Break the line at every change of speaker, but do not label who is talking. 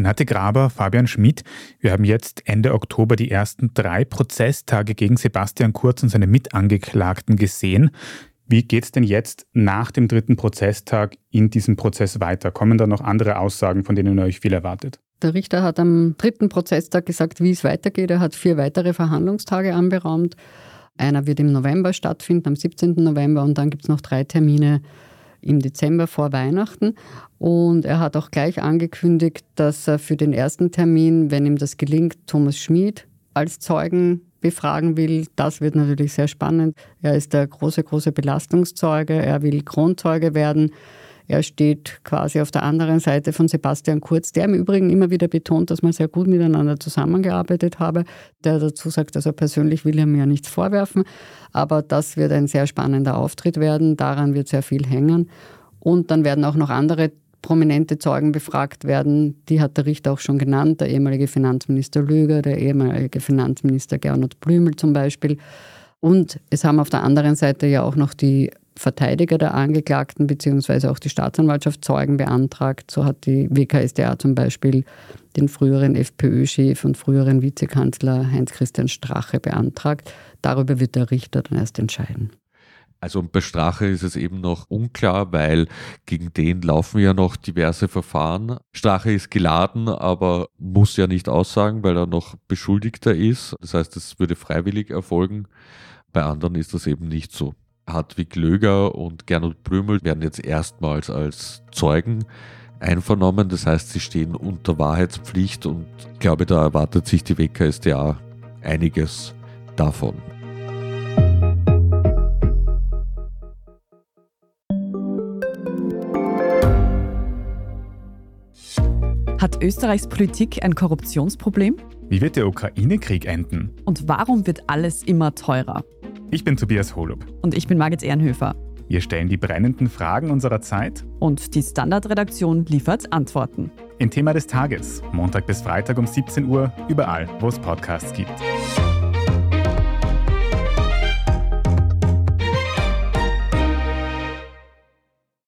Renate Graber, Fabian Schmidt. Wir haben jetzt Ende Oktober die ersten drei Prozesstage gegen Sebastian Kurz und seine Mitangeklagten gesehen. Wie geht es denn jetzt nach dem dritten Prozesstag in diesem Prozess weiter? Kommen da noch andere Aussagen, von denen ihr euch viel erwartet?
Der Richter hat am dritten Prozesstag gesagt, wie es weitergeht. Er hat vier weitere Verhandlungstage anberaumt. Einer wird im November stattfinden, am 17. November, und dann gibt es noch drei Termine im Dezember vor Weihnachten. Und er hat auch gleich angekündigt, dass er für den ersten Termin, wenn ihm das gelingt, Thomas Schmid als Zeugen befragen will. Das wird natürlich sehr spannend. Er ist der große, große Belastungszeuge. Er will Kronzeuge werden. Er steht quasi auf der anderen Seite von Sebastian Kurz, der im Übrigen immer wieder betont, dass man sehr gut miteinander zusammengearbeitet habe, der dazu sagt, also persönlich will er mir nichts vorwerfen, aber das wird ein sehr spannender Auftritt werden, daran wird sehr viel hängen. Und dann werden auch noch andere prominente Zeugen befragt werden. Die hat der Richter auch schon genannt, der ehemalige Finanzminister Lüger, der ehemalige Finanzminister Gernot Blümel zum Beispiel. Und es haben auf der anderen Seite ja auch noch die Verteidiger der Angeklagten bzw. auch die Staatsanwaltschaft Zeugen beantragt. So hat die WKSDA zum Beispiel den früheren FPÖ-Chef und früheren Vizekanzler Heinz-Christian Strache beantragt. Darüber wird der Richter dann erst entscheiden.
Also bei Strache ist es eben noch unklar, weil gegen den laufen ja noch diverse Verfahren. Strache ist geladen, aber muss ja nicht aussagen, weil er noch Beschuldigter ist. Das heißt, es würde freiwillig erfolgen. Bei anderen ist das eben nicht so. Hartwig Löger und Gernot Blümel werden jetzt erstmals als Zeugen einvernommen. Das heißt, sie stehen unter Wahrheitspflicht und ich glaube, da erwartet sich die WKSDA einiges davon.
Hat Österreichs Politik ein Korruptionsproblem?
Wie wird der Ukraine-Krieg enden?
Und warum wird alles immer teurer?
Ich bin Tobias Holub.
Und ich bin Margit Ehrenhöfer.
Wir stellen die brennenden Fragen unserer Zeit.
Und die Standardredaktion liefert Antworten.
Im Thema des Tages, Montag bis Freitag um 17 Uhr, überall, wo es Podcasts gibt.